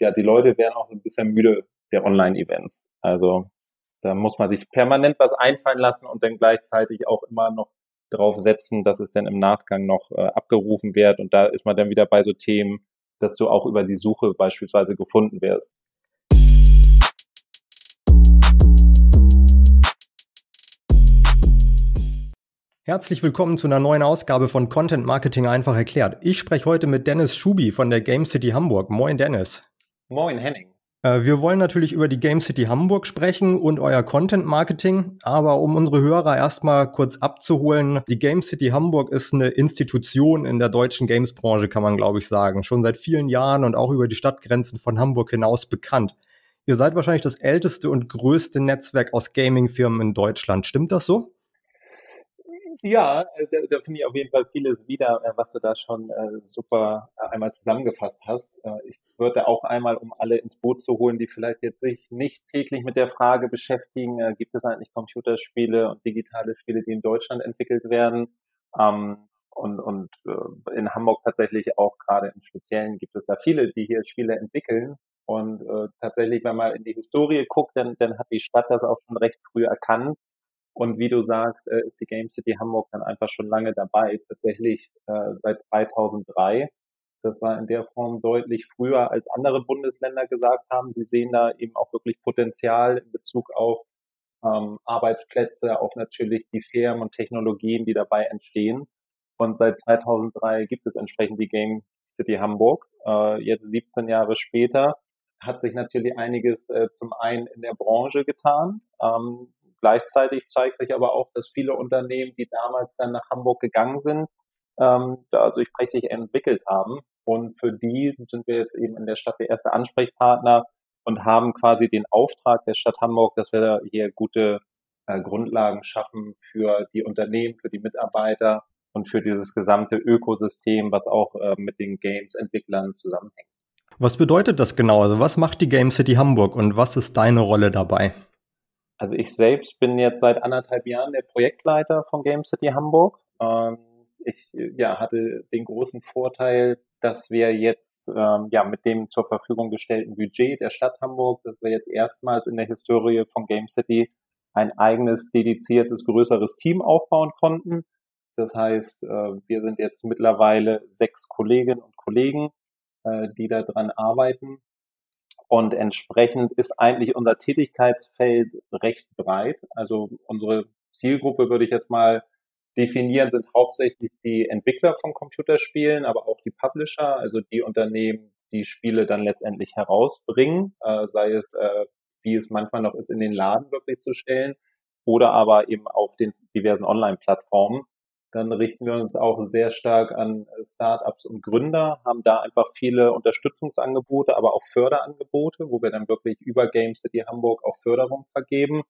ja, die Leute werden auch so ein bisschen müde der Online-Events. Also da muss man sich permanent was einfallen lassen und dann gleichzeitig auch immer noch drauf setzen, dass es dann im Nachgang noch äh, abgerufen wird. Und da ist man dann wieder bei so Themen, dass du auch über die Suche beispielsweise gefunden wirst. Herzlich willkommen zu einer neuen Ausgabe von Content Marketing einfach erklärt. Ich spreche heute mit Dennis Schubi von der Game City Hamburg. Moin Dennis. Moin Henning. Äh, wir wollen natürlich über die Game City Hamburg sprechen und euer Content Marketing, aber um unsere Hörer erstmal kurz abzuholen, die Game City Hamburg ist eine Institution in der deutschen Games-Branche, kann man glaube ich sagen, schon seit vielen Jahren und auch über die Stadtgrenzen von Hamburg hinaus bekannt. Ihr seid wahrscheinlich das älteste und größte Netzwerk aus Gaming-Firmen in Deutschland. Stimmt das so? Ja, äh, da, da finde ich auf jeden Fall vieles wieder, äh, was du da schon äh, super äh, einmal zusammengefasst hast. Ich würde auch einmal, um alle ins Boot zu holen, die vielleicht jetzt sich nicht täglich mit der Frage beschäftigen, äh, gibt es eigentlich Computerspiele und digitale Spiele, die in Deutschland entwickelt werden? Ähm, und und äh, in Hamburg tatsächlich auch gerade im Speziellen gibt es da viele, die hier Spiele entwickeln. Und äh, tatsächlich, wenn man in die Historie guckt, dann, dann hat die Stadt das auch schon recht früh erkannt und wie du sagst, äh, ist die Game City Hamburg dann einfach schon lange dabei, tatsächlich äh, seit 2003. Das war in der Form deutlich früher, als andere Bundesländer gesagt haben. Sie sehen da eben auch wirklich Potenzial in Bezug auf ähm, Arbeitsplätze, auf natürlich die Firmen und Technologien, die dabei entstehen. Und seit 2003 gibt es entsprechend die Game City Hamburg. Äh, jetzt 17 Jahre später hat sich natürlich einiges äh, zum einen in der Branche getan. Ähm, Gleichzeitig zeigt sich aber auch, dass viele Unternehmen, die damals dann nach Hamburg gegangen sind, ähm, da sich prächtig entwickelt haben. Und für die sind wir jetzt eben in der Stadt der erste Ansprechpartner und haben quasi den Auftrag der Stadt Hamburg, dass wir hier gute äh, Grundlagen schaffen für die Unternehmen, für die Mitarbeiter und für dieses gesamte Ökosystem, was auch äh, mit den Games-Entwicklern zusammenhängt. Was bedeutet das genau? Also was macht die Game City Hamburg und was ist deine Rolle dabei? Also ich selbst bin jetzt seit anderthalb Jahren der Projektleiter von Game City Hamburg. Ähm, ich ja, hatte den großen Vorteil, dass wir jetzt ähm, ja mit dem zur Verfügung gestellten Budget der Stadt Hamburg, dass wir jetzt erstmals in der Historie von Game City ein eigenes, dediziertes, größeres Team aufbauen konnten. Das heißt, äh, wir sind jetzt mittlerweile sechs Kolleginnen und Kollegen, äh, die daran arbeiten und entsprechend ist eigentlich unser Tätigkeitsfeld recht breit. Also unsere Zielgruppe würde ich jetzt mal definieren, sind hauptsächlich die Entwickler von Computerspielen, aber auch die Publisher, also die Unternehmen, die Spiele dann letztendlich herausbringen, äh, sei es, äh, wie es manchmal noch ist, in den Laden wirklich zu stellen oder aber eben auf den diversen Online-Plattformen dann richten wir uns auch sehr stark an Startups und Gründer, haben da einfach viele Unterstützungsangebote, aber auch Förderangebote, wo wir dann wirklich über Game City Hamburg auch Förderung vergeben.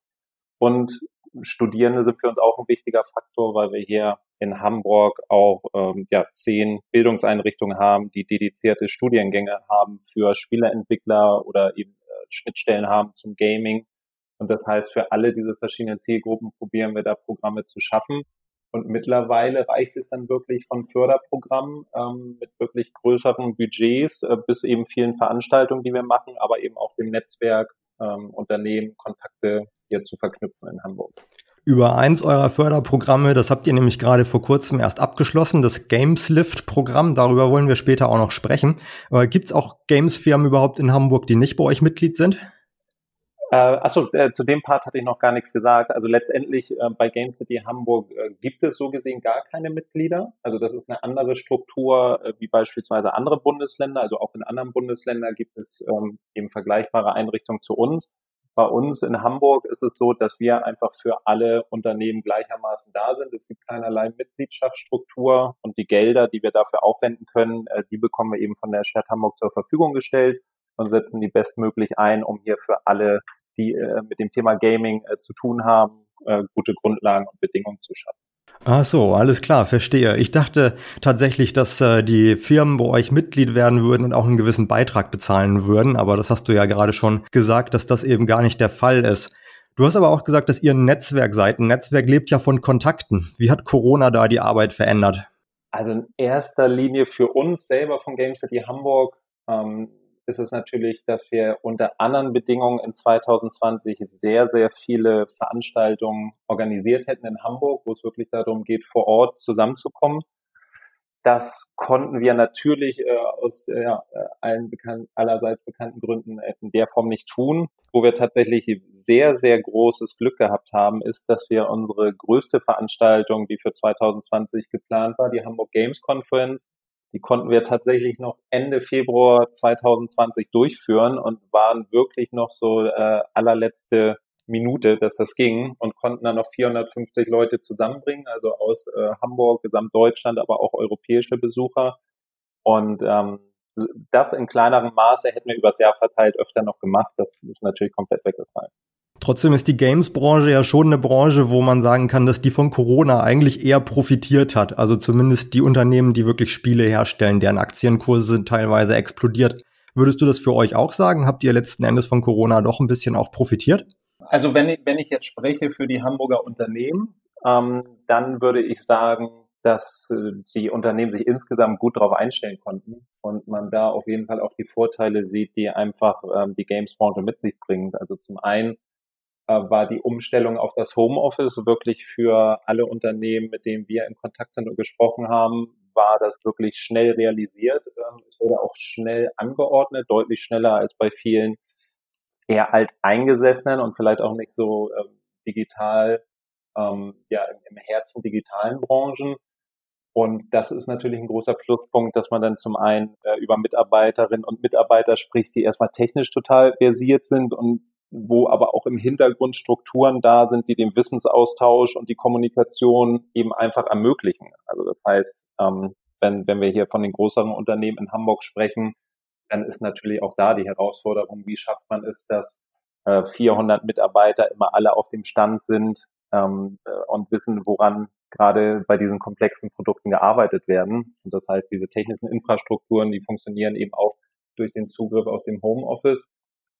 Und Studierende sind für uns auch ein wichtiger Faktor, weil wir hier in Hamburg auch ähm, ja, zehn Bildungseinrichtungen haben, die dedizierte Studiengänge haben für Spieleentwickler oder eben äh, Schnittstellen haben zum Gaming. Und das heißt, für alle diese verschiedenen Zielgruppen probieren wir da Programme zu schaffen. Und mittlerweile reicht es dann wirklich von Förderprogrammen ähm, mit wirklich größeren Budgets äh, bis eben vielen Veranstaltungen, die wir machen, aber eben auch dem Netzwerk ähm, Unternehmen, Kontakte hier zu verknüpfen in Hamburg. Über eins eurer Förderprogramme, das habt ihr nämlich gerade vor kurzem erst abgeschlossen, das Gameslift-Programm, darüber wollen wir später auch noch sprechen. Aber gibt es auch Games-Firmen überhaupt in Hamburg, die nicht bei euch Mitglied sind? Äh, achso, äh, zu dem Part hatte ich noch gar nichts gesagt. Also letztendlich äh, bei Game City Hamburg äh, gibt es so gesehen gar keine Mitglieder. Also das ist eine andere Struktur äh, wie beispielsweise andere Bundesländer. Also auch in anderen Bundesländern gibt es ähm, eben vergleichbare Einrichtungen zu uns. Bei uns in Hamburg ist es so, dass wir einfach für alle Unternehmen gleichermaßen da sind. Es gibt keinerlei Mitgliedschaftsstruktur und die Gelder, die wir dafür aufwenden können, äh, die bekommen wir eben von der Stadt Hamburg zur Verfügung gestellt und setzen die bestmöglich ein, um hier für alle die äh, mit dem Thema Gaming äh, zu tun haben, äh, gute Grundlagen und Bedingungen zu schaffen. Ach so, alles klar, verstehe. Ich dachte tatsächlich, dass äh, die Firmen bei euch Mitglied werden würden und auch einen gewissen Beitrag bezahlen würden, aber das hast du ja gerade schon gesagt, dass das eben gar nicht der Fall ist. Du hast aber auch gesagt, dass ihr ein Netzwerk seid. Ein Netzwerk lebt ja von Kontakten. Wie hat Corona da die Arbeit verändert? Also in erster Linie für uns selber von Game City Hamburg ähm, ist es natürlich, dass wir unter anderen Bedingungen in 2020 sehr, sehr viele Veranstaltungen organisiert hätten in Hamburg, wo es wirklich darum geht, vor Ort zusammenzukommen. Das konnten wir natürlich äh, aus äh, allen bekannt, allerseits bekannten Gründen in der Form nicht tun. Wo wir tatsächlich sehr, sehr großes Glück gehabt haben, ist, dass wir unsere größte Veranstaltung, die für 2020 geplant war, die Hamburg Games Conference, die konnten wir tatsächlich noch Ende Februar 2020 durchführen und waren wirklich noch so äh, allerletzte Minute, dass das ging und konnten dann noch 450 Leute zusammenbringen, also aus äh, Hamburg, Gesamtdeutschland, aber auch europäische Besucher. Und ähm, das in kleinerem Maße hätten wir übers Jahr verteilt öfter noch gemacht. Das ist natürlich komplett weggefallen. Trotzdem ist die Games-Branche ja schon eine Branche, wo man sagen kann, dass die von Corona eigentlich eher profitiert hat. Also zumindest die Unternehmen, die wirklich Spiele herstellen, deren Aktienkurse sind teilweise explodiert. Würdest du das für euch auch sagen? Habt ihr letzten Endes von Corona doch ein bisschen auch profitiert? Also wenn ich, wenn ich jetzt spreche für die Hamburger Unternehmen, ähm, dann würde ich sagen, dass äh, die Unternehmen sich insgesamt gut darauf einstellen konnten und man da auf jeden Fall auch die Vorteile sieht, die einfach ähm, die Games-Branche mit sich bringt. Also zum einen war die Umstellung auf das Homeoffice wirklich für alle Unternehmen, mit denen wir in Kontakt sind und gesprochen haben, war das wirklich schnell realisiert. Ähm, es wurde auch schnell angeordnet, deutlich schneller als bei vielen eher alteingesessenen und vielleicht auch nicht so ähm, digital, ähm, ja, im Herzen digitalen Branchen. Und das ist natürlich ein großer Pluspunkt, dass man dann zum einen äh, über Mitarbeiterinnen und Mitarbeiter spricht, die erstmal technisch total versiert sind und wo aber auch im Hintergrund Strukturen da sind, die den Wissensaustausch und die Kommunikation eben einfach ermöglichen. Also das heißt, ähm, wenn, wenn wir hier von den größeren Unternehmen in Hamburg sprechen, dann ist natürlich auch da die Herausforderung, wie schafft man es, dass äh, 400 Mitarbeiter immer alle auf dem Stand sind ähm, äh, und wissen, woran gerade bei diesen komplexen Produkten gearbeitet werden. Und das heißt, diese technischen Infrastrukturen, die funktionieren eben auch durch den Zugriff aus dem Homeoffice.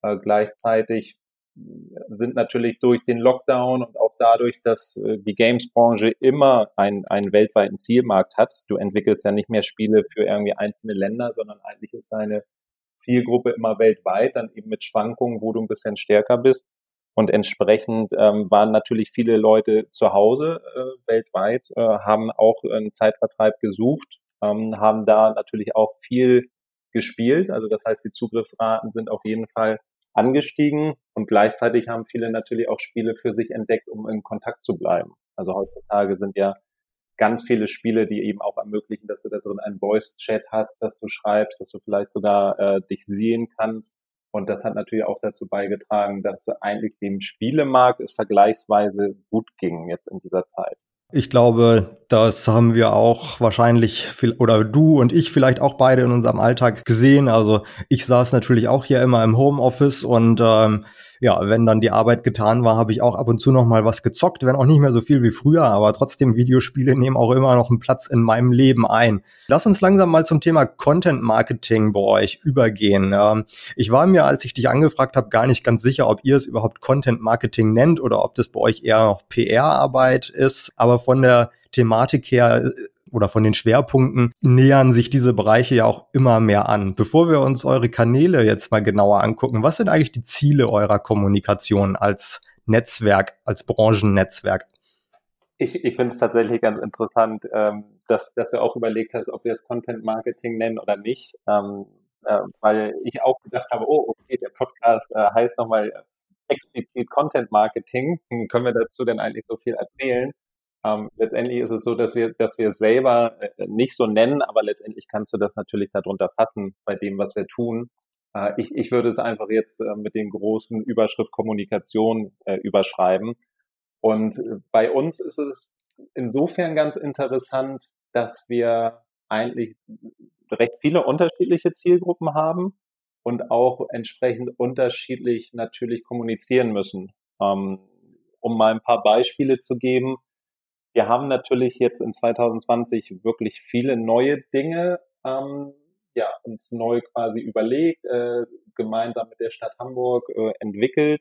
Äh, gleichzeitig sind natürlich durch den Lockdown und auch dadurch, dass äh, die Games-Branche immer einen, einen weltweiten Zielmarkt hat. Du entwickelst ja nicht mehr Spiele für irgendwie einzelne Länder, sondern eigentlich ist deine Zielgruppe immer weltweit, dann eben mit Schwankungen, wo du ein bisschen stärker bist. Und entsprechend ähm, waren natürlich viele Leute zu Hause äh, weltweit, äh, haben auch einen Zeitvertreib gesucht, ähm, haben da natürlich auch viel gespielt. Also das heißt, die Zugriffsraten sind auf jeden Fall angestiegen und gleichzeitig haben viele natürlich auch Spiele für sich entdeckt, um in Kontakt zu bleiben. Also heutzutage sind ja ganz viele Spiele, die eben auch ermöglichen, dass du da drin einen Voice-Chat hast, dass du schreibst, dass du vielleicht sogar äh, dich sehen kannst. Und das hat natürlich auch dazu beigetragen, dass eigentlich dem Spielemarkt es vergleichsweise gut ging jetzt in dieser Zeit. Ich glaube, das haben wir auch wahrscheinlich, oder du und ich vielleicht auch beide in unserem Alltag gesehen. Also ich saß natürlich auch hier immer im Homeoffice und ähm, ja, wenn dann die Arbeit getan war, habe ich auch ab und zu noch mal was gezockt, wenn auch nicht mehr so viel wie früher, aber trotzdem Videospiele nehmen auch immer noch einen Platz in meinem Leben ein. Lass uns langsam mal zum Thema Content Marketing bei euch übergehen. Ähm, ich war mir, als ich dich angefragt habe, gar nicht ganz sicher, ob ihr es überhaupt Content Marketing nennt oder ob das bei euch eher noch PR-Arbeit ist, aber von der Thematik her äh, oder von den Schwerpunkten nähern sich diese Bereiche ja auch immer mehr an. Bevor wir uns eure Kanäle jetzt mal genauer angucken, was sind eigentlich die Ziele eurer Kommunikation als Netzwerk, als Branchennetzwerk? Ich, ich finde es tatsächlich ganz interessant, ähm, dass, dass du auch überlegt hast, ob wir es Content Marketing nennen oder nicht. Ähm, äh, weil ich auch gedacht habe, oh, okay, der Podcast äh, heißt nochmal explizit Content Marketing. Hm, können wir dazu denn eigentlich so viel erzählen? Ähm, letztendlich ist es so, dass wir, dass wir es selber äh, nicht so nennen, aber letztendlich kannst du das natürlich darunter fassen bei dem, was wir tun. Äh, ich, ich würde es einfach jetzt äh, mit dem großen Überschrift Kommunikation äh, überschreiben. Und äh, bei uns ist es insofern ganz interessant, dass wir eigentlich recht viele unterschiedliche Zielgruppen haben und auch entsprechend unterschiedlich natürlich kommunizieren müssen. Ähm, um mal ein paar Beispiele zu geben, wir haben natürlich jetzt in 2020 wirklich viele neue Dinge ähm, ja, uns neu quasi überlegt, äh, gemeinsam mit der Stadt Hamburg äh, entwickelt.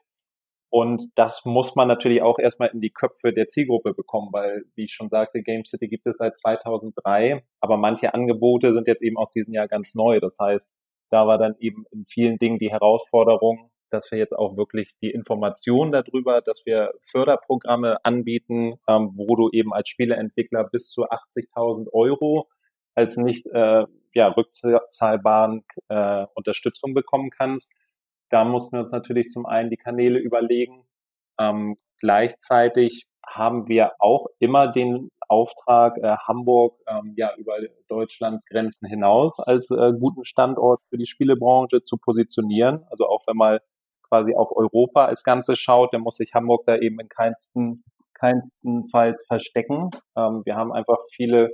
Und das muss man natürlich auch erstmal in die Köpfe der Zielgruppe bekommen, weil, wie ich schon sagte, Game City gibt es seit 2003, aber manche Angebote sind jetzt eben aus diesem Jahr ganz neu. Das heißt, da war dann eben in vielen Dingen die Herausforderung, dass wir jetzt auch wirklich die Information darüber, dass wir Förderprogramme anbieten, ähm, wo du eben als Spieleentwickler bis zu 80.000 Euro als nicht äh, ja, rückzahlbaren äh, Unterstützung bekommen kannst. Da mussten wir uns natürlich zum einen die Kanäle überlegen. Ähm, gleichzeitig haben wir auch immer den Auftrag, äh, Hamburg ähm, ja über Deutschlands Grenzen hinaus als äh, guten Standort für die Spielebranche zu positionieren. Also auch wenn mal quasi auf Europa als Ganze schaut, dann muss sich Hamburg da eben in keinsten, keinstenfalls verstecken. Ähm, wir haben einfach viele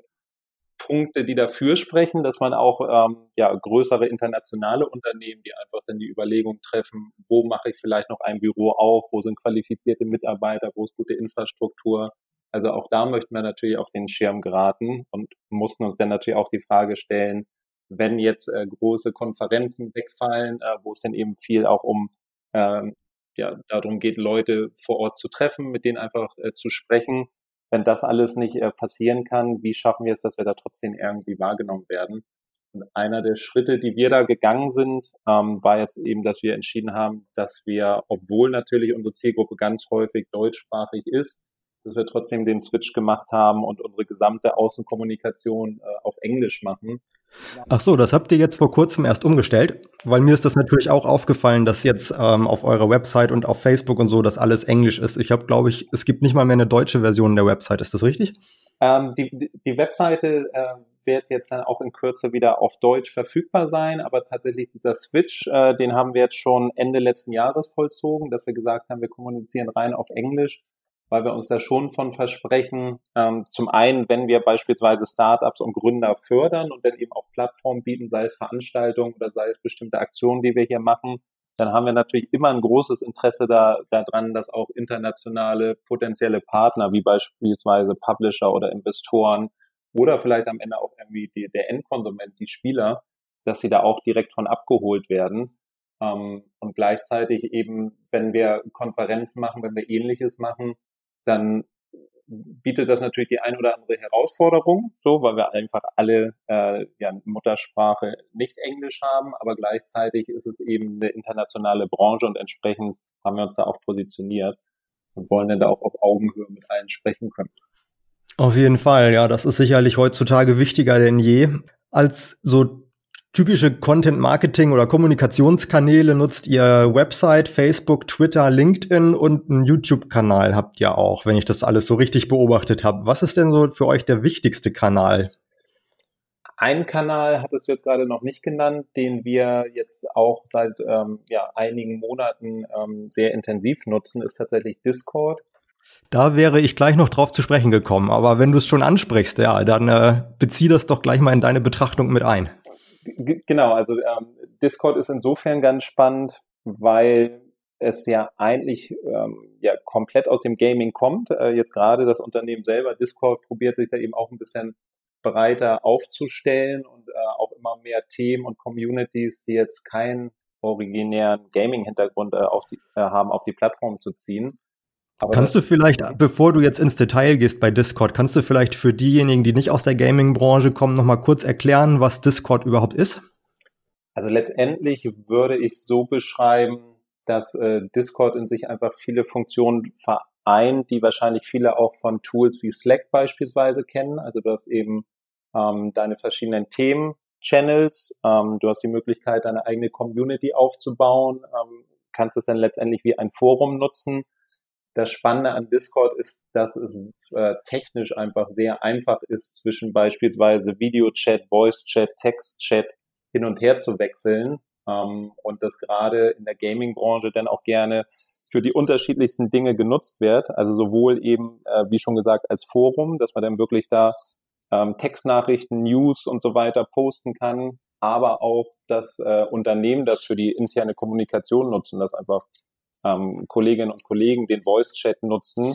Punkte, die dafür sprechen, dass man auch ähm, ja, größere internationale Unternehmen, die einfach dann die Überlegung treffen, wo mache ich vielleicht noch ein Büro auf, wo sind qualifizierte Mitarbeiter, wo ist gute Infrastruktur. Also auch da möchten wir natürlich auf den Schirm geraten und mussten uns dann natürlich auch die Frage stellen, wenn jetzt äh, große Konferenzen wegfallen, äh, wo es dann eben viel auch um ähm, ja, darum geht, Leute vor Ort zu treffen, mit denen einfach äh, zu sprechen. Wenn das alles nicht äh, passieren kann, wie schaffen wir es, dass wir da trotzdem irgendwie wahrgenommen werden? Und einer der Schritte, die wir da gegangen sind, ähm, war jetzt eben, dass wir entschieden haben, dass wir, obwohl natürlich unsere Zielgruppe ganz häufig deutschsprachig ist, dass wir trotzdem den Switch gemacht haben und unsere gesamte Außenkommunikation äh, auf Englisch machen. Ach so, das habt ihr jetzt vor kurzem erst umgestellt, weil mir ist das natürlich auch aufgefallen, dass jetzt ähm, auf eurer Website und auf Facebook und so, dass alles Englisch ist. Ich habe, glaube ich, es gibt nicht mal mehr eine deutsche Version der Website. Ist das richtig? Ähm, die, die Webseite äh, wird jetzt dann auch in Kürze wieder auf Deutsch verfügbar sein, aber tatsächlich dieser Switch, äh, den haben wir jetzt schon Ende letzten Jahres vollzogen, dass wir gesagt haben, wir kommunizieren rein auf Englisch weil wir uns da schon von versprechen, ähm, zum einen, wenn wir beispielsweise Startups und Gründer fördern und dann eben auch Plattformen bieten, sei es Veranstaltungen oder sei es bestimmte Aktionen, die wir hier machen, dann haben wir natürlich immer ein großes Interesse da, daran, dass auch internationale potenzielle Partner, wie beispielsweise Publisher oder Investoren oder vielleicht am Ende auch irgendwie die, der Endkonsument, die Spieler, dass sie da auch direkt von abgeholt werden. Ähm, und gleichzeitig eben, wenn wir Konferenzen machen, wenn wir ähnliches machen, dann bietet das natürlich die ein oder andere Herausforderung, so, weil wir einfach alle äh, ja, Muttersprache nicht Englisch haben, aber gleichzeitig ist es eben eine internationale Branche und entsprechend haben wir uns da auch positioniert und wollen dann da auch auf Augenhöhe mit allen sprechen können. Auf jeden Fall, ja, das ist sicherlich heutzutage wichtiger denn je. Als so typische Content-Marketing- oder Kommunikationskanäle nutzt ihr Website, Facebook, Twitter, LinkedIn und einen YouTube-Kanal habt ihr auch, wenn ich das alles so richtig beobachtet habe. Was ist denn so für euch der wichtigste Kanal? Ein Kanal hattest du jetzt gerade noch nicht genannt, den wir jetzt auch seit ähm, ja, einigen Monaten ähm, sehr intensiv nutzen, ist tatsächlich Discord. Da wäre ich gleich noch drauf zu sprechen gekommen, aber wenn du es schon ansprichst, ja, dann äh, bezieh das doch gleich mal in deine Betrachtung mit ein genau, also ähm, Discord ist insofern ganz spannend, weil es ja eigentlich ähm, ja komplett aus dem Gaming kommt. Äh, jetzt gerade das Unternehmen selber, Discord, probiert sich da eben auch ein bisschen breiter aufzustellen und äh, auch immer mehr Themen und Communities, die jetzt keinen originären Gaming-Hintergrund äh, auf die, äh, haben, auf die Plattform zu ziehen. Aber kannst du vielleicht, bevor du jetzt ins Detail gehst bei Discord, kannst du vielleicht für diejenigen, die nicht aus der Gaming-Branche kommen, nochmal kurz erklären, was Discord überhaupt ist? Also letztendlich würde ich so beschreiben, dass äh, Discord in sich einfach viele Funktionen vereint, die wahrscheinlich viele auch von Tools wie Slack beispielsweise kennen. Also du hast eben ähm, deine verschiedenen Themen-Channels, ähm, du hast die Möglichkeit, deine eigene Community aufzubauen, ähm, kannst es dann letztendlich wie ein Forum nutzen das Spannende an Discord ist, dass es äh, technisch einfach sehr einfach ist, zwischen beispielsweise Videochat, Voice-Chat, Text-Chat hin und her zu wechseln. Ähm, und das gerade in der Gaming-Branche dann auch gerne für die unterschiedlichsten Dinge genutzt wird. Also sowohl eben, äh, wie schon gesagt, als Forum, dass man dann wirklich da ähm, Textnachrichten, News und so weiter posten kann, aber auch das äh, Unternehmen das für die interne Kommunikation nutzen, das einfach ähm, Kolleginnen und Kollegen den Voice-Chat nutzen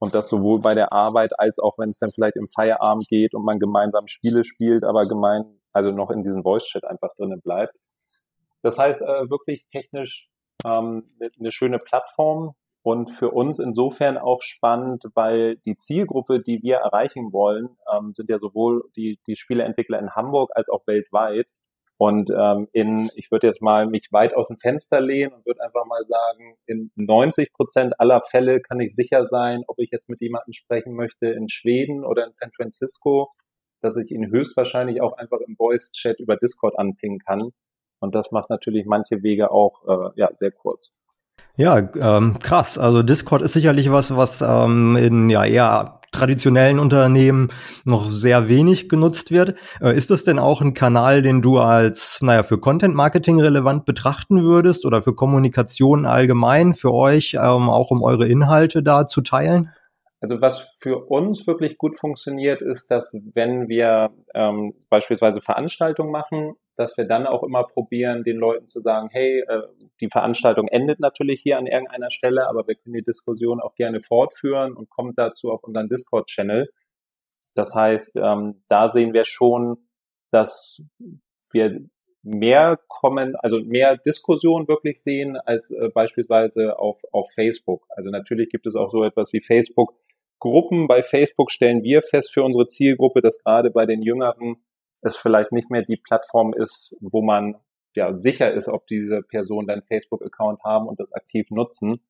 und das sowohl bei der Arbeit als auch wenn es dann vielleicht im Feierabend geht und man gemeinsam Spiele spielt, aber gemein, also noch in diesem Voice-Chat einfach drinnen bleibt. Das heißt äh, wirklich technisch ähm, eine ne schöne Plattform und für uns insofern auch spannend, weil die Zielgruppe, die wir erreichen wollen, ähm, sind ja sowohl die, die Spieleentwickler in Hamburg als auch weltweit. Und ähm, in, ich würde jetzt mal mich weit aus dem Fenster lehnen und würde einfach mal sagen, in 90 Prozent aller Fälle kann ich sicher sein, ob ich jetzt mit jemandem sprechen möchte in Schweden oder in San Francisco, dass ich ihn höchstwahrscheinlich auch einfach im Voice-Chat über Discord anpingen kann. Und das macht natürlich manche Wege auch äh, ja, sehr kurz. Ja, ähm, krass. Also Discord ist sicherlich was, was ähm, in ja eher traditionellen Unternehmen noch sehr wenig genutzt wird. Äh, ist das denn auch ein Kanal, den du als, naja, für Content Marketing relevant betrachten würdest oder für Kommunikation allgemein für euch, ähm, auch um eure Inhalte da zu teilen? Also was für uns wirklich gut funktioniert, ist, dass wenn wir ähm, beispielsweise Veranstaltungen machen, dass wir dann auch immer probieren, den Leuten zu sagen, hey, äh, die Veranstaltung endet natürlich hier an irgendeiner Stelle, aber wir können die Diskussion auch gerne fortführen und kommt dazu auf unseren Discord-Channel. Das heißt, ähm, da sehen wir schon, dass wir mehr kommen, also mehr Diskussion wirklich sehen als äh, beispielsweise auf, auf Facebook. Also natürlich gibt es auch so etwas wie Facebook Gruppen bei Facebook stellen wir fest für unsere Zielgruppe, dass gerade bei den Jüngeren es vielleicht nicht mehr die Plattform ist, wo man ja sicher ist, ob diese Personen deinen Facebook-Account haben und das aktiv nutzen.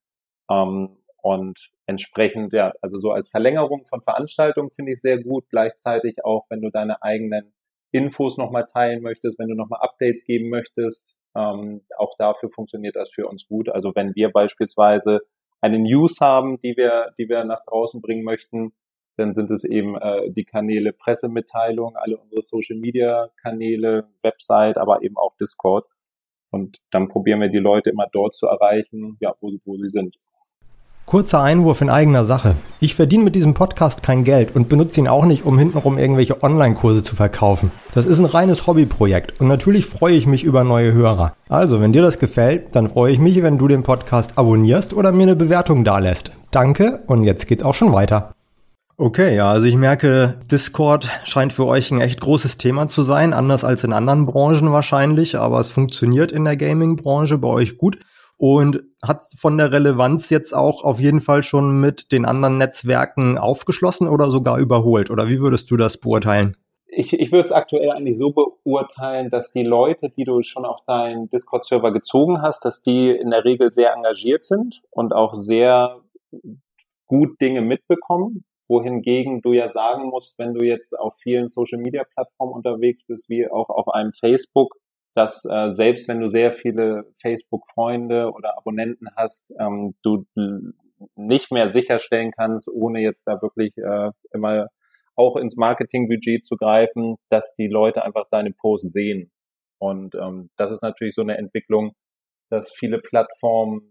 Ähm, und entsprechend, ja, also so als Verlängerung von Veranstaltungen finde ich sehr gut. Gleichzeitig auch, wenn du deine eigenen Infos nochmal teilen möchtest, wenn du nochmal Updates geben möchtest, ähm, auch dafür funktioniert das für uns gut. Also wenn wir beispielsweise eine News haben, die wir, die wir nach draußen bringen möchten, dann sind es eben äh, die Kanäle Pressemitteilung, alle unsere Social Media Kanäle, Website, aber eben auch Discord. Und dann probieren wir die Leute immer dort zu erreichen, ja, wo, wo sie sind. Kurzer Einwurf in eigener Sache. Ich verdiene mit diesem Podcast kein Geld und benutze ihn auch nicht, um hintenrum irgendwelche Online-Kurse zu verkaufen. Das ist ein reines Hobbyprojekt und natürlich freue ich mich über neue Hörer. Also, wenn dir das gefällt, dann freue ich mich, wenn du den Podcast abonnierst oder mir eine Bewertung dalässt. Danke und jetzt geht's auch schon weiter. Okay, ja, also ich merke, Discord scheint für euch ein echt großes Thema zu sein, anders als in anderen Branchen wahrscheinlich, aber es funktioniert in der Gaming-Branche bei euch gut und hat von der Relevanz jetzt auch auf jeden Fall schon mit den anderen Netzwerken aufgeschlossen oder sogar überholt? Oder wie würdest du das beurteilen? Ich, ich würde es aktuell eigentlich so beurteilen, dass die Leute, die du schon auf deinen Discord-Server gezogen hast, dass die in der Regel sehr engagiert sind und auch sehr gut Dinge mitbekommen. Wohingegen du ja sagen musst, wenn du jetzt auf vielen Social-Media-Plattformen unterwegs bist, wie auch auf einem Facebook, dass äh, selbst wenn du sehr viele Facebook-Freunde oder Abonnenten hast, ähm, du nicht mehr sicherstellen kannst, ohne jetzt da wirklich äh, immer auch ins Marketingbudget zu greifen, dass die Leute einfach deine Posts sehen. Und ähm, das ist natürlich so eine Entwicklung, dass viele Plattformen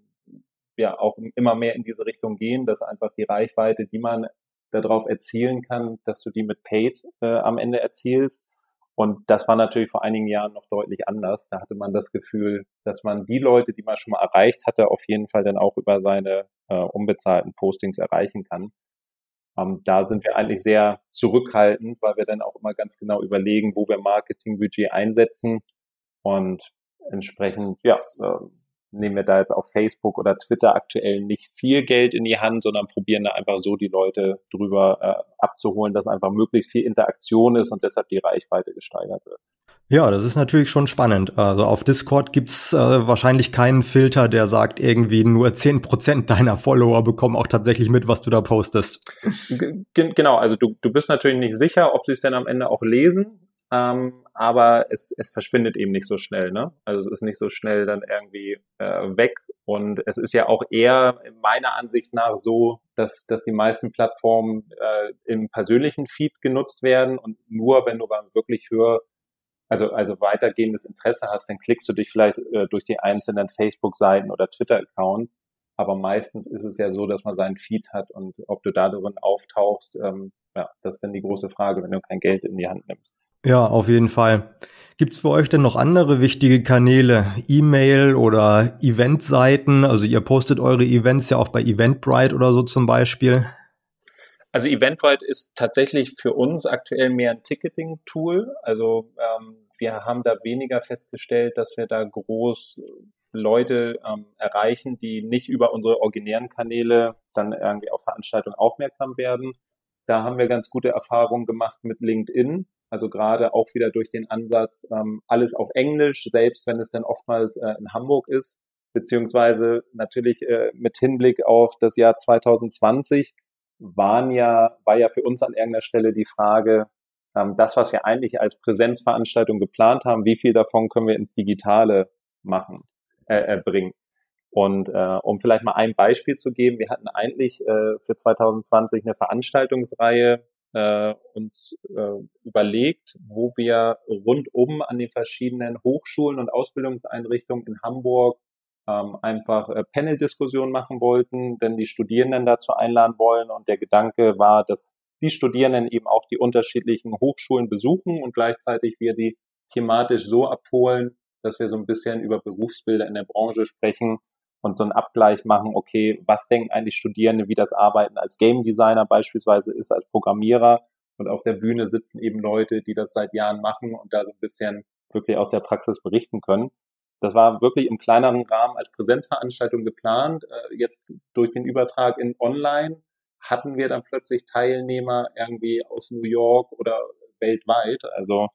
ja auch immer mehr in diese Richtung gehen, dass einfach die Reichweite, die man darauf erzielen kann, dass du die mit Paid äh, am Ende erzielst und das war natürlich vor einigen Jahren noch deutlich anders. Da hatte man das Gefühl, dass man die Leute, die man schon mal erreicht hatte, auf jeden Fall dann auch über seine äh, unbezahlten Postings erreichen kann. Ähm, da sind wir eigentlich sehr zurückhaltend, weil wir dann auch immer ganz genau überlegen, wo wir Marketingbudget einsetzen und entsprechend, ja, äh, nehmen wir da jetzt auf Facebook oder Twitter aktuell nicht viel Geld in die Hand, sondern probieren da einfach so die Leute drüber äh, abzuholen, dass einfach möglichst viel Interaktion ist und deshalb die Reichweite gesteigert wird. Ja, das ist natürlich schon spannend. Also auf Discord gibt's äh, wahrscheinlich keinen Filter, der sagt, irgendwie nur zehn Prozent deiner Follower bekommen auch tatsächlich mit, was du da postest. G genau, also du, du bist natürlich nicht sicher, ob sie es denn am Ende auch lesen ähm, aber es, es verschwindet eben nicht so schnell. Ne? Also es ist nicht so schnell dann irgendwie äh, weg. Und es ist ja auch eher meiner Ansicht nach so, dass, dass die meisten Plattformen äh, im persönlichen Feed genutzt werden und nur wenn du dann wirklich höher, also, also weitergehendes Interesse hast, dann klickst du dich vielleicht äh, durch die einzelnen Facebook-Seiten oder Twitter-Accounts. Aber meistens ist es ja so, dass man seinen Feed hat und ob du da drin auftauchst, ähm, ja, das ist dann die große Frage, wenn du kein Geld in die Hand nimmst. Ja, auf jeden Fall. Gibt es für euch denn noch andere wichtige Kanäle? E-Mail oder Eventseiten? Also ihr postet eure Events ja auch bei Eventbrite oder so zum Beispiel. Also Eventbrite ist tatsächlich für uns aktuell mehr ein Ticketing-Tool. Also ähm, wir haben da weniger festgestellt, dass wir da groß Leute ähm, erreichen, die nicht über unsere originären Kanäle dann irgendwie auf Veranstaltungen aufmerksam werden. Da haben wir ganz gute Erfahrungen gemacht mit LinkedIn Also gerade auch wieder durch den Ansatz, ähm, alles auf Englisch, selbst wenn es dann oftmals äh, in Hamburg ist, beziehungsweise natürlich äh, mit Hinblick auf das Jahr 2020 waren ja, war ja für uns an irgendeiner Stelle die Frage, ähm, das, was wir eigentlich als Präsenzveranstaltung geplant haben, wie viel davon können wir ins Digitale machen, äh, äh, bringen. Und äh, um vielleicht mal ein Beispiel zu geben, wir hatten eigentlich äh, für 2020 eine Veranstaltungsreihe äh, uns äh, überlegt, wo wir rundum an den verschiedenen Hochschulen und Ausbildungseinrichtungen in Hamburg ähm, einfach äh, Panel-Diskussionen machen wollten, denn die Studierenden dazu einladen wollen. Und der Gedanke war, dass die Studierenden eben auch die unterschiedlichen Hochschulen besuchen und gleichzeitig wir die thematisch so abholen, dass wir so ein bisschen über Berufsbilder in der Branche sprechen und so einen Abgleich machen, okay, was denken eigentlich Studierende, wie das Arbeiten als Game Designer beispielsweise ist, als Programmierer und auf der Bühne sitzen eben Leute, die das seit Jahren machen und da so ein bisschen wirklich aus der Praxis berichten können. Das war wirklich im kleineren Rahmen als Präsentveranstaltung geplant. Äh, jetzt durch den Übertrag in Online hatten wir dann plötzlich Teilnehmer irgendwie aus New York oder weltweit. Also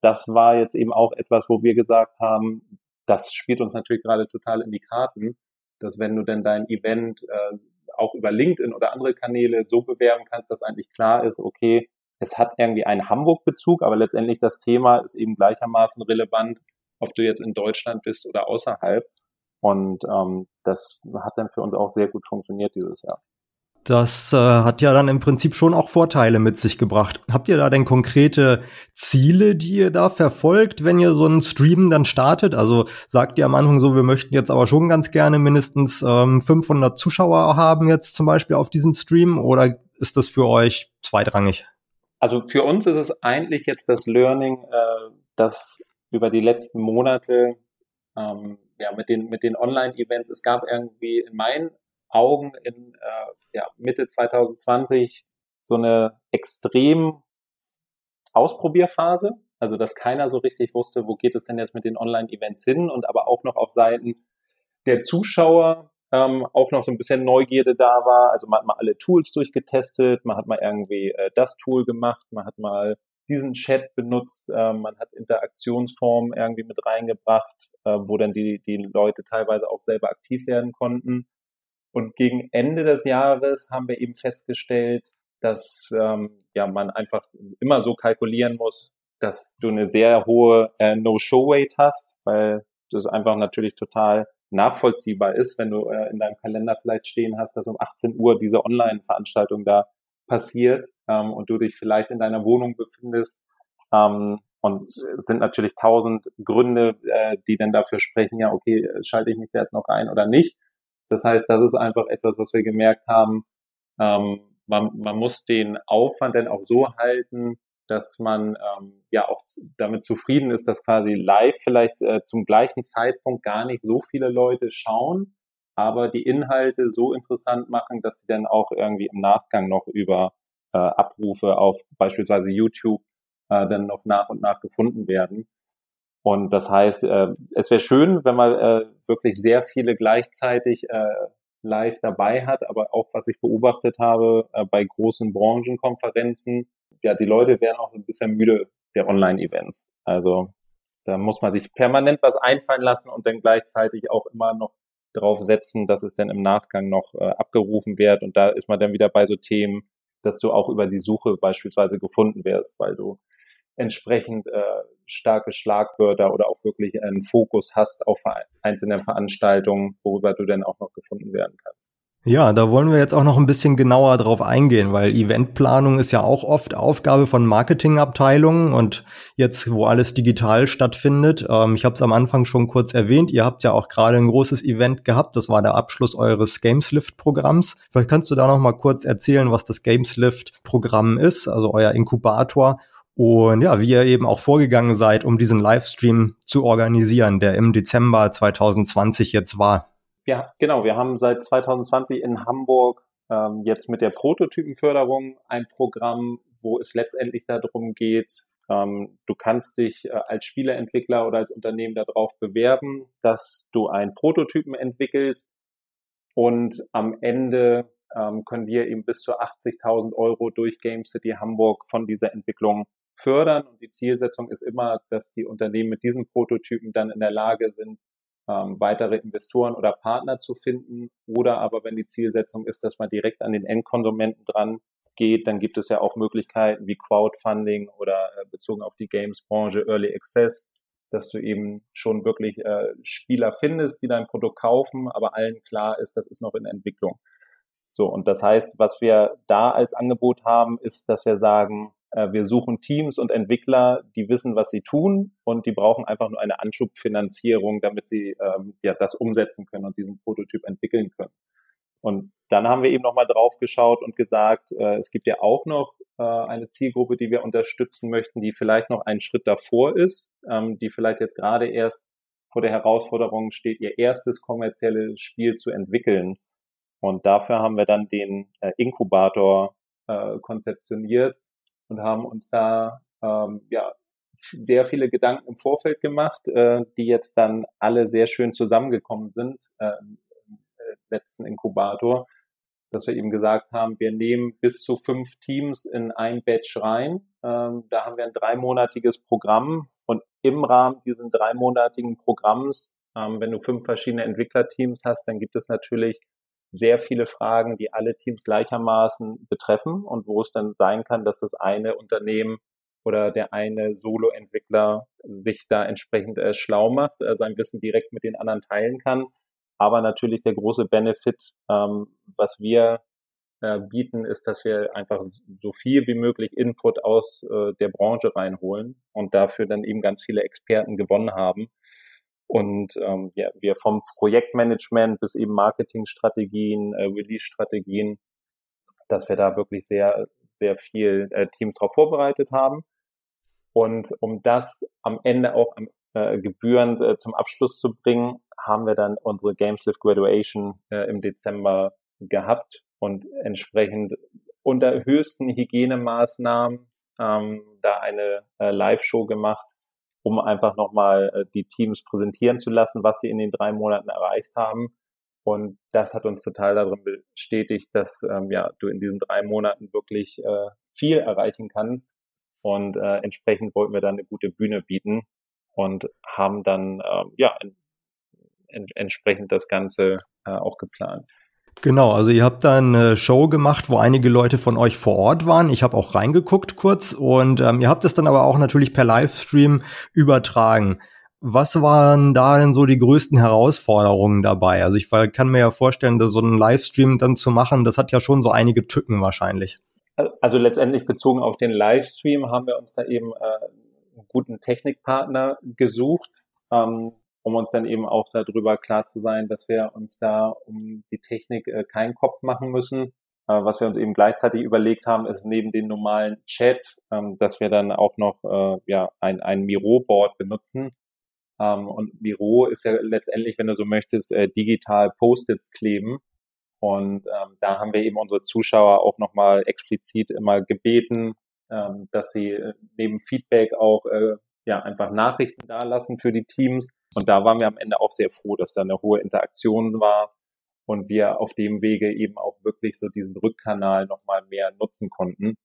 das war jetzt eben auch etwas, wo wir gesagt haben, das spielt uns natürlich gerade total in die Karten, dass wenn du denn dein Event äh, auch über LinkedIn oder andere Kanäle so bewerben kannst, dass eigentlich klar ist, okay, es hat irgendwie einen Hamburg-Bezug, aber letztendlich das Thema ist eben gleichermaßen relevant, ob du jetzt in Deutschland bist oder außerhalb. Und ähm, das hat dann für uns auch sehr gut funktioniert dieses Jahr. Das äh, hat ja dann im Prinzip schon auch Vorteile mit sich gebracht. Habt ihr da denn konkrete Ziele, die ihr da verfolgt, wenn ihr so einen Stream dann startet? Also sagt ihr am Anfang so, wir möchten jetzt aber schon ganz gerne mindestens ähm, 500 Zuschauer haben jetzt zum Beispiel auf diesen Stream oder ist das für euch zweitrangig? Also für uns ist es eigentlich jetzt das Learning, äh, dass über die letzten Monate ähm, ja mit den mit den Online-Events es gab irgendwie in meinen Augen in äh, ja, Mitte 2020 so eine extrem Ausprobierphase, also dass keiner so richtig wusste, wo geht es denn jetzt mit den Online-Events hin und aber auch noch auf Seiten der Zuschauer ähm, auch noch so ein bisschen Neugierde da war. Also man hat mal alle Tools durchgetestet, man hat mal irgendwie äh, das Tool gemacht, man hat mal diesen Chat benutzt, äh, man hat Interaktionsformen irgendwie mit reingebracht, äh, wo dann die, die Leute teilweise auch selber aktiv werden konnten. Und gegen Ende des Jahres haben wir eben festgestellt, dass ähm, ja man einfach immer so kalkulieren muss, dass du eine sehr hohe äh, No-Show-Rate hast, weil das einfach natürlich total nachvollziehbar ist, wenn du äh, in deinem Kalender vielleicht stehen hast, dass um 18 Uhr diese Online-Veranstaltung da passiert ähm, und du dich vielleicht in deiner Wohnung befindest. Ähm, und es sind natürlich tausend Gründe, äh, die dann dafür sprechen, ja, okay, schalte ich mich jetzt noch ein oder nicht. Das heißt, das ist einfach etwas, was wir gemerkt haben. Ähm, man, man muss den Aufwand dann auch so halten, dass man ähm, ja auch damit zufrieden ist, dass quasi live vielleicht äh, zum gleichen Zeitpunkt gar nicht so viele Leute schauen, aber die Inhalte so interessant machen, dass sie dann auch irgendwie im Nachgang noch über äh, Abrufe auf beispielsweise YouTube äh, dann noch nach und nach gefunden werden. Und das heißt, äh, es wäre schön, wenn man äh, wirklich sehr viele gleichzeitig äh, live dabei hat, aber auch was ich beobachtet habe äh, bei großen Branchenkonferenzen, ja, die Leute werden auch so ein bisschen müde der Online-Events. Also da muss man sich permanent was einfallen lassen und dann gleichzeitig auch immer noch drauf setzen, dass es dann im Nachgang noch äh, abgerufen wird. Und da ist man dann wieder bei so Themen, dass du auch über die Suche beispielsweise gefunden wirst, weil du entsprechend äh, starke Schlagwörter oder auch wirklich einen Fokus hast auf einzelne Veranstaltungen, worüber du dann auch noch gefunden werden kannst. Ja, da wollen wir jetzt auch noch ein bisschen genauer drauf eingehen, weil Eventplanung ist ja auch oft Aufgabe von Marketingabteilungen und jetzt, wo alles digital stattfindet, ähm, ich habe es am Anfang schon kurz erwähnt, ihr habt ja auch gerade ein großes Event gehabt, das war der Abschluss eures Gameslift-Programms. Vielleicht kannst du da noch mal kurz erzählen, was das Gameslift-Programm ist, also euer Inkubator und ja, wie ihr eben auch vorgegangen seid, um diesen Livestream zu organisieren, der im Dezember 2020 jetzt war. Ja, genau. Wir haben seit 2020 in Hamburg ähm, jetzt mit der Prototypenförderung ein Programm, wo es letztendlich darum geht, ähm, du kannst dich äh, als Spieleentwickler oder als Unternehmen darauf bewerben, dass du einen Prototypen entwickelst und am Ende ähm, können wir eben bis zu 80.000 Euro durch Game City Hamburg von dieser Entwicklung fördern und die Zielsetzung ist immer, dass die Unternehmen mit diesen Prototypen dann in der Lage sind, ähm, weitere Investoren oder Partner zu finden oder aber wenn die Zielsetzung ist, dass man direkt an den Endkonsumenten dran geht, dann gibt es ja auch Möglichkeiten wie Crowdfunding oder äh, bezogen auf die Games-Branche Early Access, dass du eben schon wirklich äh, Spieler findest, die dein Produkt kaufen, aber allen klar ist, das ist noch in Entwicklung. So, und das heißt, was wir da als Angebot haben, ist, dass wir sagen, wir suchen Teams und Entwickler, die wissen, was sie tun und die brauchen einfach nur eine Anschubfinanzierung, damit sie ähm, ja, das umsetzen können und diesen Prototyp entwickeln können. Und dann haben wir eben nochmal drauf geschaut und gesagt, äh, es gibt ja auch noch äh, eine Zielgruppe, die wir unterstützen möchten, die vielleicht noch einen Schritt davor ist, ähm, die vielleicht jetzt gerade erst vor der Herausforderung steht, ihr erstes kommerzielles Spiel zu entwickeln. Und dafür haben wir dann den äh, Inkubator äh, konzeptioniert und haben uns da ähm, ja sehr viele Gedanken im Vorfeld gemacht, äh, die jetzt dann alle sehr schön zusammengekommen sind. Äh, letzten Inkubator, dass wir eben gesagt haben, wir nehmen bis zu fünf Teams in ein Batch rein. Ähm, da haben wir ein dreimonatiges Programm und im Rahmen dieses dreimonatigen Programms, ähm, wenn du fünf verschiedene Entwicklerteams hast, dann gibt es natürlich sehr viele Fragen, die alle Teams gleichermaßen betreffen und wo es dann sein kann, dass das eine Unternehmen oder der eine Solo-Entwickler sich da entsprechend äh, schlau macht, äh, sein Wissen direkt mit den anderen teilen kann aber natürlich der große Benefit, ähm, was wir äh, bieten, ist, dass wir einfach so viel wie möglich Input aus äh, der Branche reinholen und dafür dann eben ganz viele Experten gewonnen haben. Und ähm, ja, wir vom Projektmanagement bis eben Marketingstrategien, äh, Release-Strategien, dass wir da wirklich sehr, sehr viel äh, Teams darauf vorbereitet haben. Und um das am Ende auch am äh, gebührend äh, zum Abschluss zu bringen, haben wir dann unsere Gameslift Graduation äh, im Dezember gehabt und entsprechend unter höchsten Hygienemaßnahmen ähm, da eine äh, Live-Show gemacht, um einfach nochmal äh, die Teams präsentieren zu lassen, was sie in den drei Monaten erreicht haben. Und das hat uns total darin bestätigt, dass ähm, ja, du in diesen drei Monaten wirklich äh, viel erreichen kannst. Und äh, entsprechend wollten wir dann eine gute Bühne bieten und haben dann äh, ja en entsprechend das Ganze äh, auch geplant. Genau, also ihr habt da eine Show gemacht, wo einige Leute von euch vor Ort waren. Ich habe auch reingeguckt kurz und ähm, ihr habt es dann aber auch natürlich per Livestream übertragen. Was waren da denn so die größten Herausforderungen dabei? Also ich kann mir ja vorstellen, dass so einen Livestream dann zu machen, das hat ja schon so einige Tücken wahrscheinlich. Also letztendlich bezogen auf den Livestream haben wir uns da eben äh, einen guten Technikpartner gesucht, ähm, um uns dann eben auch darüber klar zu sein, dass wir uns da um die Technik äh, keinen Kopf machen müssen. Äh, was wir uns eben gleichzeitig überlegt haben, ist neben dem normalen Chat, ähm, dass wir dann auch noch äh, ja, ein, ein Miro-Board benutzen. Ähm, und Miro ist ja letztendlich, wenn du so möchtest, äh, digital Post-its kleben. Und ähm, da haben wir eben unsere Zuschauer auch nochmal explizit immer gebeten, ähm, dass sie äh, neben Feedback auch äh, ja, einfach Nachrichten dalassen für die Teams. Und da waren wir am Ende auch sehr froh, dass da eine hohe Interaktion war und wir auf dem Wege eben auch wirklich so diesen Rückkanal nochmal mehr nutzen konnten.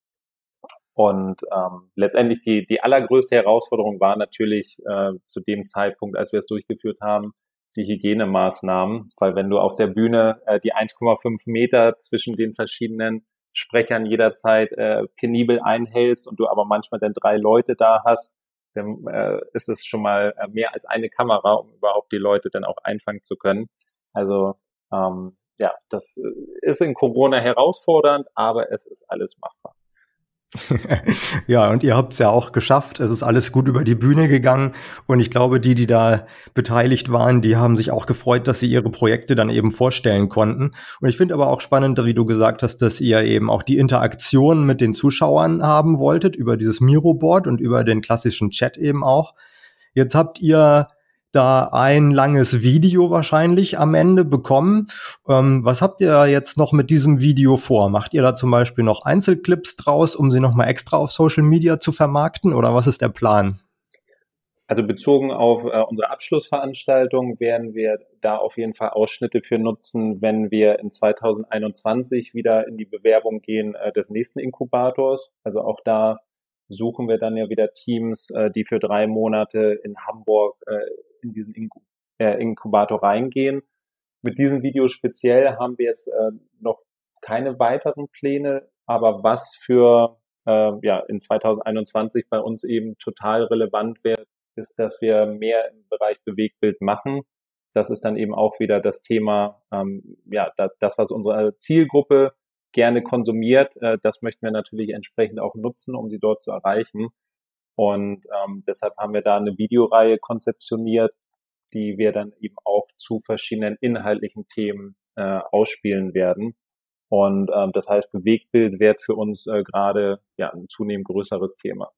Und ähm, letztendlich die, die allergrößte Herausforderung war natürlich äh, zu dem Zeitpunkt, als wir es durchgeführt haben, die Hygienemaßnahmen, weil wenn du auf der Bühne äh, die 1,5 Meter zwischen den verschiedenen Sprechern jederzeit äh, penibel einhältst und du aber manchmal dann drei Leute da hast, dann äh, ist es schon mal äh, mehr als eine Kamera, um überhaupt die Leute dann auch einfangen zu können. Also ähm, ja, das äh, ist in Corona herausfordernd, aber es ist alles machbar. Ja, und ihr habt es ja auch geschafft. Es ist alles gut über die Bühne gegangen. Und ich glaube, die, die da beteiligt waren, die haben sich auch gefreut, dass sie ihre Projekte dann eben vorstellen konnten. Und ich finde aber auch spannend, wie du gesagt hast, dass ihr eben auch die Interaktion mit den Zuschauern haben wolltet über dieses Miro-Board und über den klassischen Chat eben auch. Jetzt habt ihr da ein langes Video wahrscheinlich am Ende bekommen. Ähm, was habt ihr jetzt noch mit diesem Video vor? Macht ihr da zum Beispiel noch Einzelclips draus, um sie nochmal extra auf Social Media zu vermarkten oder was ist der Plan? Also bezogen auf äh, unsere Abschlussveranstaltung werden wir da auf jeden Fall Ausschnitte für nutzen, wenn wir in 2021 wieder in die Bewerbung gehen äh, des nächsten Inkubators. Also auch da suchen wir dann ja wieder Teams, äh, die für drei Monate in Hamburg äh, in diesen Inku äh, Inkubator reingehen. Mit diesem Video speziell haben wir jetzt äh, noch keine weiteren Pläne, aber was für äh, ja in 2021 bei uns eben total relevant wäre, ist, dass wir mehr im Bereich Bewegtbild machen. Das ist dann eben auch wieder das Thema, ähm, ja, das, was unsere Zielgruppe gerne konsumiert. Äh, das möchten wir natürlich entsprechend auch nutzen, um sie dort zu erreichen. Und ähm, deshalb haben wir da eine Videoreihe konzeptioniert, die wir dann eben auch zu verschiedenen inhaltlichen Themen äh, ausspielen werden. Und ähm, das heißt, Bewegtbild wird für uns äh, gerade ja ein zunehmend größeres Thema.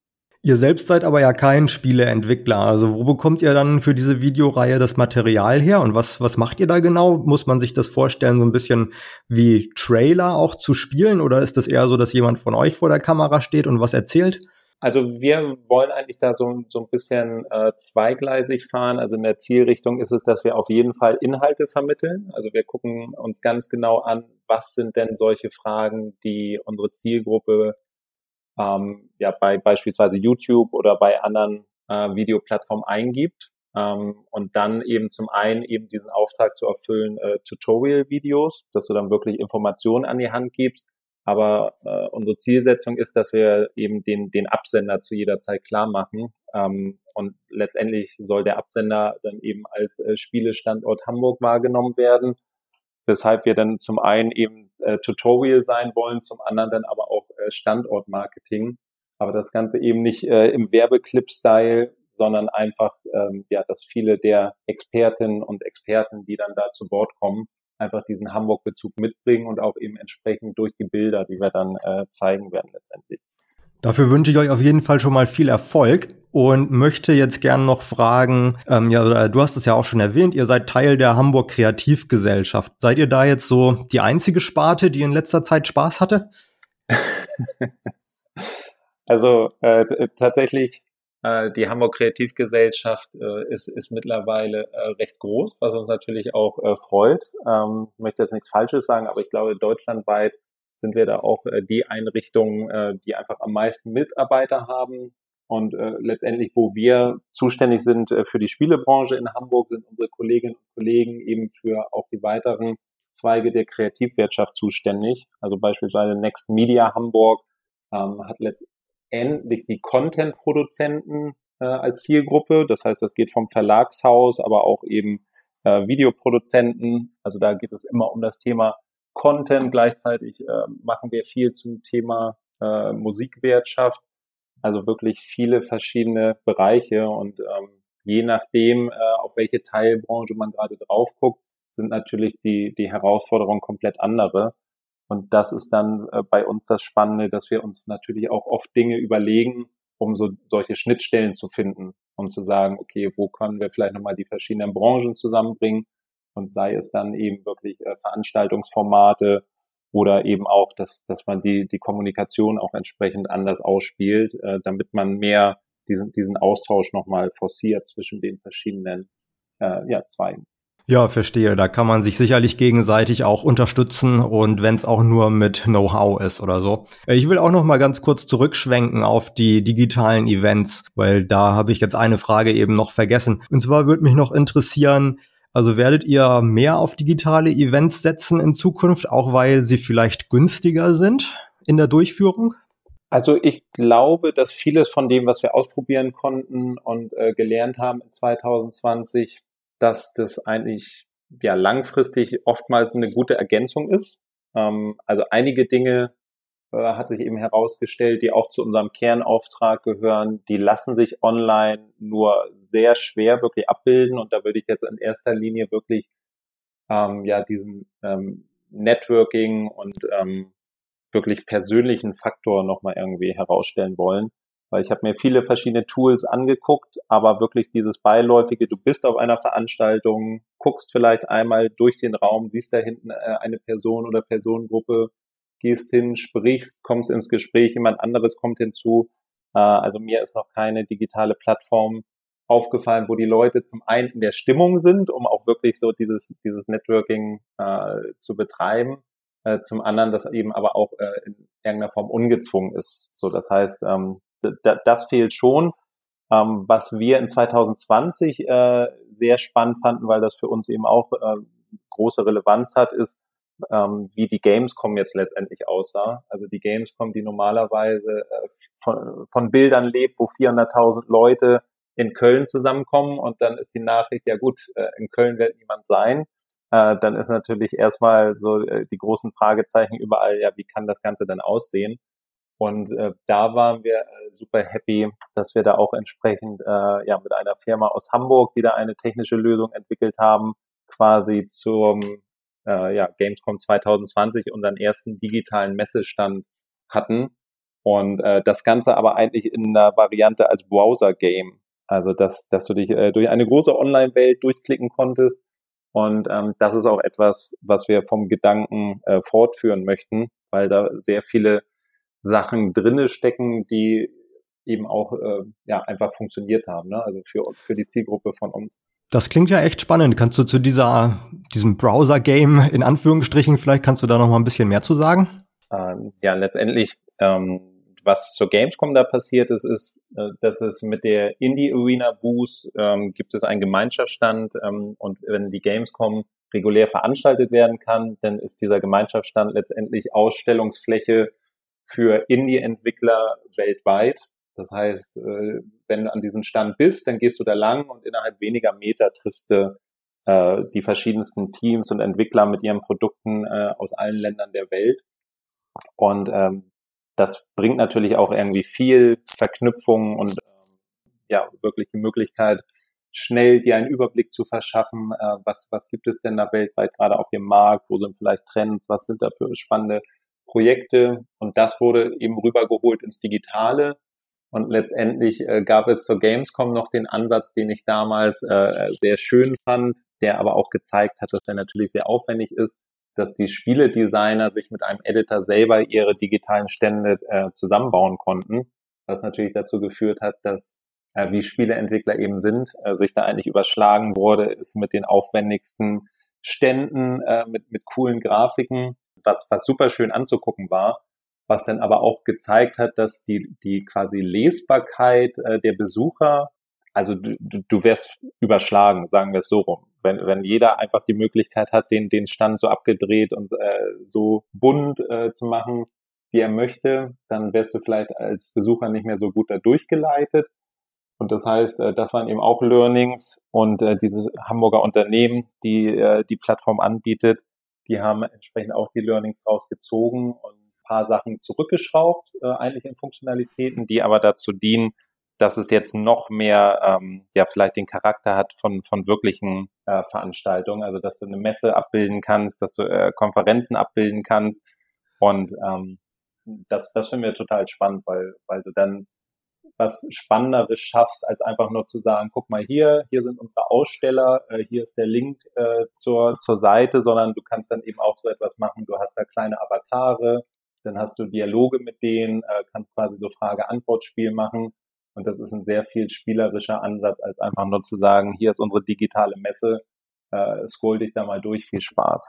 Ihr selbst seid aber ja kein Spieleentwickler. Also wo bekommt ihr dann für diese Videoreihe das Material her und was, was macht ihr da genau? Muss man sich das vorstellen, so ein bisschen wie Trailer auch zu spielen oder ist das eher so, dass jemand von euch vor der Kamera steht und was erzählt? Also wir wollen eigentlich da so, so ein bisschen äh, zweigleisig fahren. Also in der Zielrichtung ist es, dass wir auf jeden Fall Inhalte vermitteln. Also wir gucken uns ganz genau an, was sind denn solche Fragen, die unsere Zielgruppe ähm, ja bei beispielsweise YouTube oder bei anderen äh, Videoplattformen eingibt. Ähm, und dann eben zum einen eben diesen Auftrag zu erfüllen, äh, Tutorial-Videos, dass du dann wirklich Informationen an die Hand gibst. Aber äh, unsere Zielsetzung ist, dass wir eben den, den Absender zu jeder Zeit klar machen. Ähm, und letztendlich soll der Absender dann eben als äh, Spielestandort Hamburg wahrgenommen werden weshalb wir dann zum einen eben äh, Tutorial sein wollen, zum anderen dann aber auch äh, Standortmarketing. Aber das Ganze eben nicht äh, im Werbeclip-Style, sondern einfach, ähm, ja, dass viele der Expertinnen und Experten, die dann da zu Wort kommen, einfach diesen Hamburg-Bezug mitbringen und auch eben entsprechend durch die Bilder, die wir dann äh, zeigen werden letztendlich. Dafür wünsche ich euch auf jeden Fall schon mal viel Erfolg und möchte jetzt gern noch fragen, ähm, ja, du hast es ja auch schon erwähnt, ihr seid Teil der Hamburg Kreativgesellschaft. Seid ihr da jetzt so die einzige Sparte, die in letzter Zeit Spaß hatte? also äh, tatsächlich, die Hamburg Kreativgesellschaft äh, ist, ist mittlerweile äh, recht groß, was uns natürlich auch äh, freut. Ähm, ich möchte jetzt nichts Falsches sagen, aber ich glaube, deutschlandweit sind wir da auch äh, die Einrichtung, äh, die einfach am meisten Mitarbeiter haben. Und äh, letztendlich, wo wir zuständig sind äh, für die Spielebranche in Hamburg, sind unsere Kolleginnen und Kollegen eben für auch die weiteren Zweige der Kreativwirtschaft zuständig. Also beispielsweise Next Media Hamburg ähm, hat letztendlich die Content-Produzenten äh, als Zielgruppe. Das heißt, das geht vom Verlagshaus, aber auch eben äh, Videoproduzenten. Also da geht es immer um das Thema Content. Gleichzeitig äh, machen wir viel zum Thema äh, Musikwirtschaft. Also wirklich viele verschiedene Bereiche und ähm, je nachdem, äh, auf welche Teilbranche man gerade drauf guckt, sind natürlich die, die Herausforderungen komplett andere. Und das ist dann äh, bei uns das Spannende, dass wir uns natürlich auch oft Dinge überlegen, um so solche Schnittstellen zu finden und zu sagen, okay, wo können wir vielleicht nochmal die verschiedenen Branchen zusammenbringen und sei es dann eben wirklich äh, Veranstaltungsformate oder eben auch, dass, dass man die, die Kommunikation auch entsprechend anders ausspielt, äh, damit man mehr diesen, diesen Austausch nochmal forciert zwischen den verschiedenen ja, Zweigen. Ja, verstehe. Da kann man sich sicherlich gegenseitig auch unterstützen und wenn es auch nur mit Know-how ist oder so. Äh, ich will auch noch mal ganz kurz zurückschwenken auf die digitalen Events, weil da habe ich jetzt eine Frage eben noch vergessen. Und zwar würde mich noch interessieren, also werdet ihr mehr auf digitale Events setzen in Zukunft, auch weil sie vielleicht günstiger sind in der Durchführung? Also ich glaube, dass vieles von dem, was wir ausprobieren konnten und äh, gelernt haben in 2020, dass das eigentlich ja langfristig oftmals eine gute Ergänzung ist. Ähm, also einige Dinge äh, hat sich eben herausgestellt, die auch zu unserem Kernauftrag gehören, die lassen sich online nur sehr schwer wirklich abbilden und da würde ich jetzt in erster Linie wirklich ähm, ja diesen ähm, Networking und ähm, wirklich persönlichen Faktor nochmal irgendwie herausstellen wollen. Weil ich habe mir viele verschiedene Tools angeguckt, aber wirklich dieses beiläufige, du bist auf einer Veranstaltung, guckst vielleicht einmal durch den Raum, siehst da hinten äh, eine Person oder Personengruppe, gehst hin, sprichst, kommst ins Gespräch, jemand anderes kommt hinzu. Äh, also mir ist noch keine digitale Plattform aufgefallen, wo die Leute zum einen in der Stimmung sind, um auch wirklich so dieses, dieses Networking äh, zu betreiben. Zum anderen, dass eben aber auch in irgendeiner Form ungezwungen ist. So, das heißt, ähm, das fehlt schon. Ähm, was wir in 2020 äh, sehr spannend fanden, weil das für uns eben auch äh, große Relevanz hat, ist, ähm, wie die Gamescom jetzt letztendlich aussah. Also die Gamescom, die normalerweise äh, von, von Bildern lebt, wo 400.000 Leute in Köln zusammenkommen und dann ist die Nachricht, ja gut, äh, in Köln wird niemand sein. Äh, dann ist natürlich erstmal so äh, die großen Fragezeichen überall, ja, wie kann das Ganze denn aussehen? Und äh, da waren wir äh, super happy, dass wir da auch entsprechend äh, ja mit einer Firma aus Hamburg, die da eine technische Lösung entwickelt haben, quasi zum äh, ja, Gamescom 2020 unseren ersten digitalen Messestand hatten. Und äh, das Ganze aber eigentlich in einer Variante als Browser-Game. Also dass, dass du dich äh, durch eine große Online-Welt durchklicken konntest. Und ähm, das ist auch etwas, was wir vom Gedanken äh, fortführen möchten, weil da sehr viele Sachen drinne stecken, die eben auch äh, ja einfach funktioniert haben, ne? also für, für die Zielgruppe von uns. Das klingt ja echt spannend. Kannst du zu dieser, diesem Browser-Game in Anführungsstrichen, vielleicht kannst du da noch mal ein bisschen mehr zu sagen? Ähm, ja, letztendlich, ähm, was zur Gamescom da passiert ist, ist, äh, dass es mit der Indie Arena Booth ähm, gibt es einen Gemeinschaftsstand ähm, und wenn die Gamescom regulär veranstaltet werden kann, dann ist dieser Gemeinschaftsstand letztendlich Ausstellungsfläche für Indie-Entwickler weltweit. Das heißt, äh, wenn du an diesem Stand bist, dann gehst du da lang und innerhalb weniger Meter triffst du äh, die verschiedensten Teams und Entwickler mit ihren Produkten äh, aus allen Ländern der Welt. Und ähm, das bringt natürlich auch irgendwie viel Verknüpfung und ähm, ja, wirklich die Möglichkeit, schnell dir einen Überblick zu verschaffen, was, was gibt es denn da weltweit gerade auf dem Markt, wo sind vielleicht Trends, was sind da für spannende Projekte und das wurde eben rübergeholt ins Digitale. Und letztendlich äh, gab es zur Gamescom noch den Ansatz, den ich damals äh, sehr schön fand, der aber auch gezeigt hat, dass der natürlich sehr aufwendig ist, dass die Spieledesigner sich mit einem Editor selber ihre digitalen Stände äh, zusammenbauen konnten, was natürlich dazu geführt hat, dass äh, wie Spieleentwickler eben sind, äh, sich da eigentlich überschlagen wurde, ist mit den aufwendigsten Ständen, äh, mit, mit coolen Grafiken was, was super schön anzugucken war, was dann aber auch gezeigt hat, dass die, die quasi Lesbarkeit äh, der Besucher, also du, du wärst überschlagen, sagen wir es so rum. Wenn, wenn jeder einfach die Möglichkeit hat, den, den Stand so abgedreht und äh, so bunt äh, zu machen, wie er möchte, dann wärst du vielleicht als Besucher nicht mehr so gut da durchgeleitet. Und das heißt, äh, das waren eben auch Learnings und äh, dieses Hamburger Unternehmen, die äh, die Plattform anbietet, die haben entsprechend auch die Learnings rausgezogen und ein paar Sachen zurückgeschraubt, äh, eigentlich in Funktionalitäten, die aber dazu dienen, dass es jetzt noch mehr, ähm, ja, vielleicht den Charakter hat von, von wirklichen äh, Veranstaltungen, also dass du eine Messe abbilden kannst, dass du äh, Konferenzen abbilden kannst. Und ähm, das, das finden wir total spannend, weil, weil du dann was Spannenderes schaffst, als einfach nur zu sagen, guck mal hier, hier sind unsere Aussteller, äh, hier ist der Link äh, zur, zur Seite, sondern du kannst dann eben auch so etwas machen. Du hast da kleine Avatare, dann hast du Dialoge mit denen, äh, kannst quasi so Frage-Antwort-Spiel machen. Und das ist ein sehr viel spielerischer Ansatz, als einfach nur zu sagen, hier ist unsere digitale Messe, äh, scroll dich da mal durch, viel Spaß.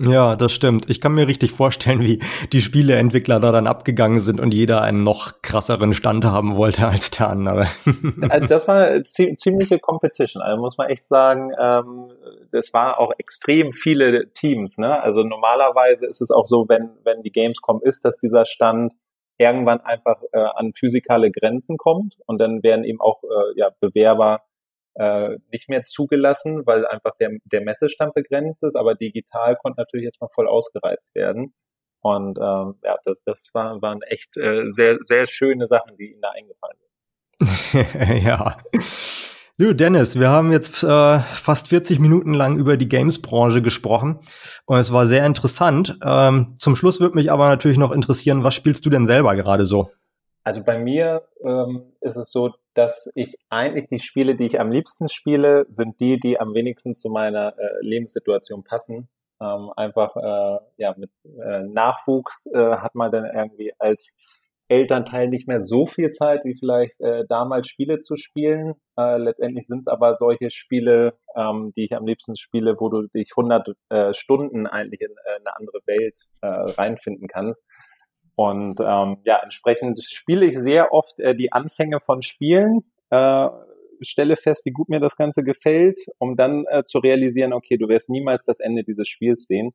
Ja, das stimmt. Ich kann mir richtig vorstellen, wie die Spieleentwickler da dann abgegangen sind und jeder einen noch krasseren Stand haben wollte als der andere. Also das war eine ziemliche Competition. Also muss man echt sagen, ähm, das war auch extrem viele Teams. Ne? Also normalerweise ist es auch so, wenn, wenn die Gamescom ist, dass dieser Stand irgendwann einfach äh, an physikale Grenzen kommt und dann werden eben auch äh, ja, Bewerber äh, nicht mehr zugelassen, weil einfach der, der Messestand begrenzt ist, aber digital konnte natürlich jetzt mal voll ausgereizt werden. Und ähm, ja, das, das war, waren echt äh, sehr, sehr schöne Sachen, die ihnen da eingefallen sind. ja. Du, Dennis, wir haben jetzt äh, fast 40 Minuten lang über die Games-Branche gesprochen und es war sehr interessant. Ähm, zum Schluss würde mich aber natürlich noch interessieren, was spielst du denn selber gerade so? Also bei mir ähm, ist es so, dass ich eigentlich die Spiele, die ich am liebsten spiele, sind die, die am wenigsten zu meiner äh, Lebenssituation passen. Ähm, einfach äh, ja mit äh, Nachwuchs äh, hat man dann irgendwie als Elternteil nicht mehr so viel Zeit wie vielleicht äh, damals Spiele zu spielen. Äh, letztendlich sind es aber solche Spiele, ähm, die ich am liebsten spiele, wo du dich 100 äh, Stunden eigentlich in eine andere Welt reinfinden kannst. Und ähm, ja, entsprechend spiele ich sehr oft äh, die Anfänge von Spielen, äh, stelle fest, wie gut mir das Ganze gefällt, um dann äh, zu realisieren, okay, du wirst niemals das Ende dieses Spiels sehen.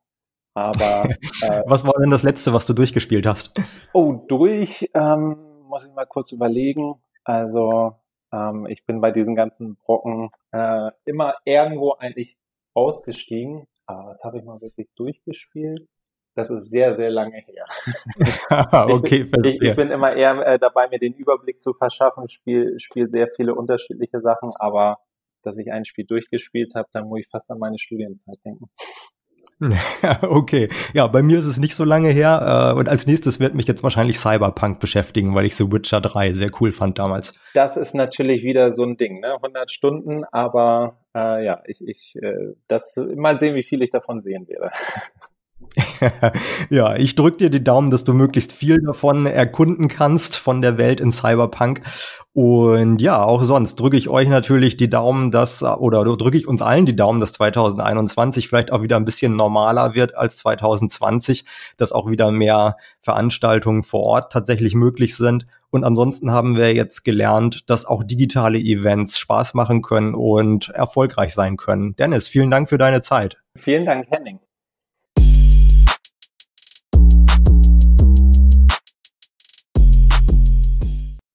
Aber äh, was war denn das letzte, was du durchgespielt hast? Oh, durch ähm, muss ich mal kurz überlegen. Also ähm, ich bin bei diesen ganzen Brocken äh, immer irgendwo eigentlich ausgestiegen. Aber was habe ich mal wirklich durchgespielt? Das ist sehr, sehr lange her. okay, ich, bin, ich, ich, bin immer eher äh, dabei, mir den Überblick zu verschaffen. Ich spiele spiel sehr viele unterschiedliche Sachen, aber dass ich ein Spiel durchgespielt habe, dann muss ich fast an meine Studienzeit denken. okay, ja, bei mir ist es nicht so lange her. Äh, und als nächstes wird mich jetzt wahrscheinlich Cyberpunk beschäftigen, weil ich The Witcher 3 sehr cool fand damals. Das ist natürlich wieder so ein Ding, ne? 100 Stunden, aber äh, ja, ich, ich äh, das mal sehen, wie viel ich davon sehen werde. ja, ich drück dir die Daumen, dass du möglichst viel davon erkunden kannst von der Welt in Cyberpunk. Und ja, auch sonst drücke ich euch natürlich die Daumen, dass, oder drücke ich uns allen die Daumen, dass 2021 vielleicht auch wieder ein bisschen normaler wird als 2020, dass auch wieder mehr Veranstaltungen vor Ort tatsächlich möglich sind. Und ansonsten haben wir jetzt gelernt, dass auch digitale Events Spaß machen können und erfolgreich sein können. Dennis, vielen Dank für deine Zeit. Vielen Dank, Henning.